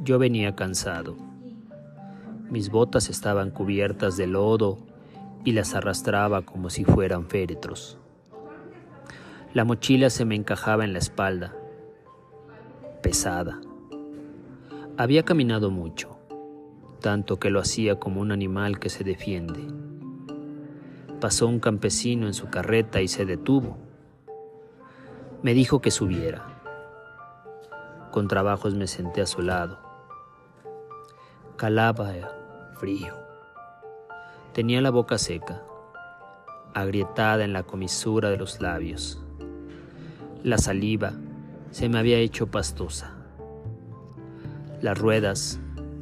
Yo venía cansado. Mis botas estaban cubiertas de lodo y las arrastraba como si fueran féretros. La mochila se me encajaba en la espalda, pesada. Había caminado mucho, tanto que lo hacía como un animal que se defiende. Pasó un campesino en su carreta y se detuvo. Me dijo que subiera. Con trabajos me senté a su lado. Calaba frío. Tenía la boca seca, agrietada en la comisura de los labios. La saliva se me había hecho pastosa. Las ruedas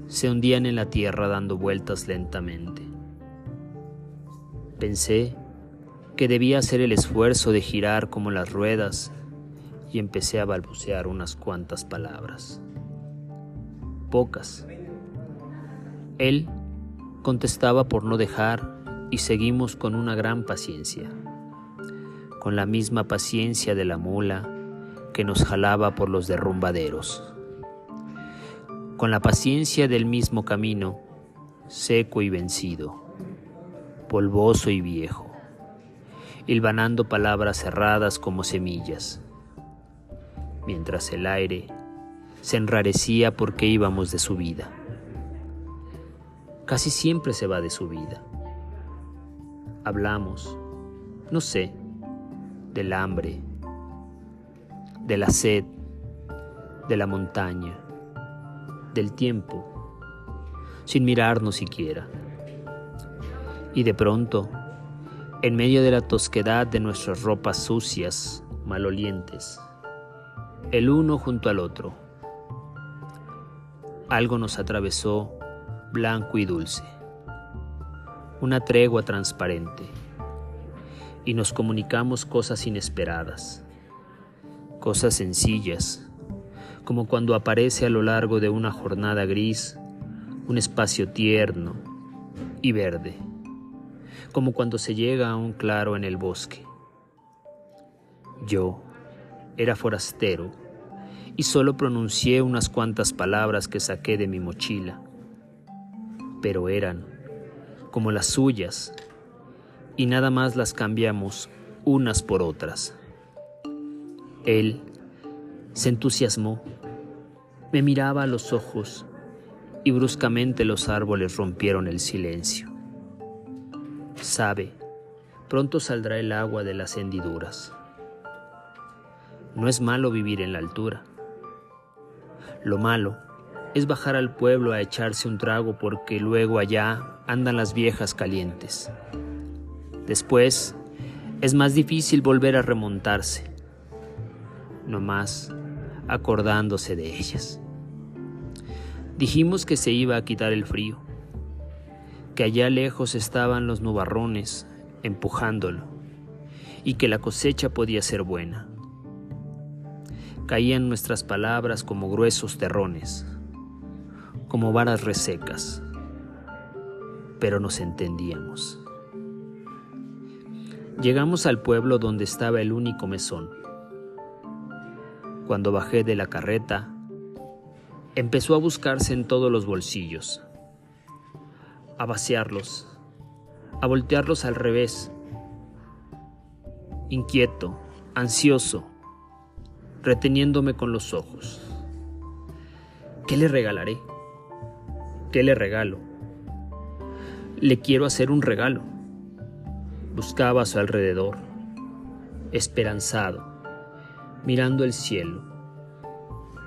se hundían en la tierra dando vueltas lentamente. Pensé que debía hacer el esfuerzo de girar como las ruedas y empecé a balbucear unas cuantas palabras. Pocas. Él contestaba por no dejar y seguimos con una gran paciencia, con la misma paciencia de la mula que nos jalaba por los derrumbaderos, con la paciencia del mismo camino, seco y vencido polvoso y viejo, hilvanando palabras cerradas como semillas, mientras el aire se enrarecía porque íbamos de su vida. Casi siempre se va de su vida. Hablamos, no sé, del hambre, de la sed, de la montaña, del tiempo, sin mirarnos siquiera. Y de pronto, en medio de la tosquedad de nuestras ropas sucias, malolientes, el uno junto al otro, algo nos atravesó blanco y dulce, una tregua transparente, y nos comunicamos cosas inesperadas, cosas sencillas, como cuando aparece a lo largo de una jornada gris un espacio tierno y verde. Como cuando se llega a un claro en el bosque. Yo era forastero y solo pronuncié unas cuantas palabras que saqué de mi mochila, pero eran como las suyas y nada más las cambiamos unas por otras. Él se entusiasmó, me miraba a los ojos y bruscamente los árboles rompieron el silencio. Sabe, pronto saldrá el agua de las hendiduras. No es malo vivir en la altura. Lo malo es bajar al pueblo a echarse un trago porque luego allá andan las viejas calientes. Después es más difícil volver a remontarse, no más acordándose de ellas. Dijimos que se iba a quitar el frío que allá lejos estaban los nubarrones empujándolo y que la cosecha podía ser buena. Caían nuestras palabras como gruesos terrones, como varas resecas, pero nos entendíamos. Llegamos al pueblo donde estaba el único mesón. Cuando bajé de la carreta, empezó a buscarse en todos los bolsillos a vaciarlos, a voltearlos al revés, inquieto, ansioso, reteniéndome con los ojos. ¿Qué le regalaré? ¿Qué le regalo? Le quiero hacer un regalo. Buscaba a su alrededor, esperanzado, mirando el cielo,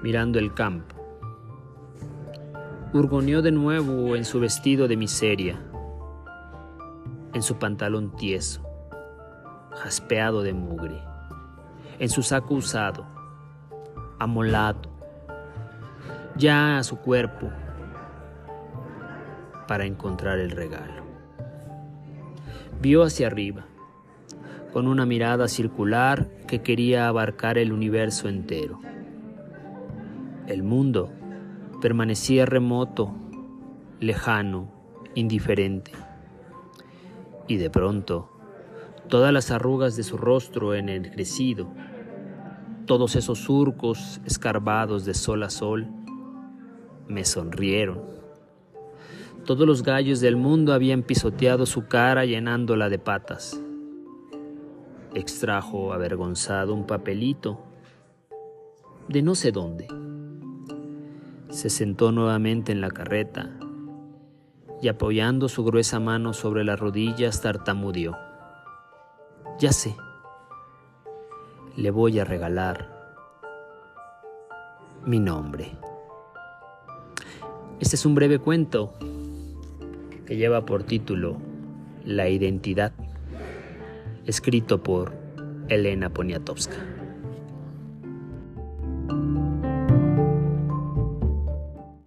mirando el campo Hurgoneó de nuevo en su vestido de miseria, en su pantalón tieso, jaspeado de mugre, en su saco usado, amolado, ya a su cuerpo, para encontrar el regalo. Vio hacia arriba, con una mirada circular que quería abarcar el universo entero. El mundo permanecía remoto, lejano, indiferente. Y de pronto, todas las arrugas de su rostro, todos esos surcos escarbados de sol a sol, me sonrieron. Todos los gallos del mundo habían pisoteado su cara llenándola de patas. Extrajo avergonzado un papelito de no sé dónde. Se sentó nuevamente en la carreta y apoyando su gruesa mano sobre las rodillas tartamudeó. Ya sé, le voy a regalar mi nombre. Este es un breve cuento que lleva por título La identidad, escrito por Elena Poniatowska.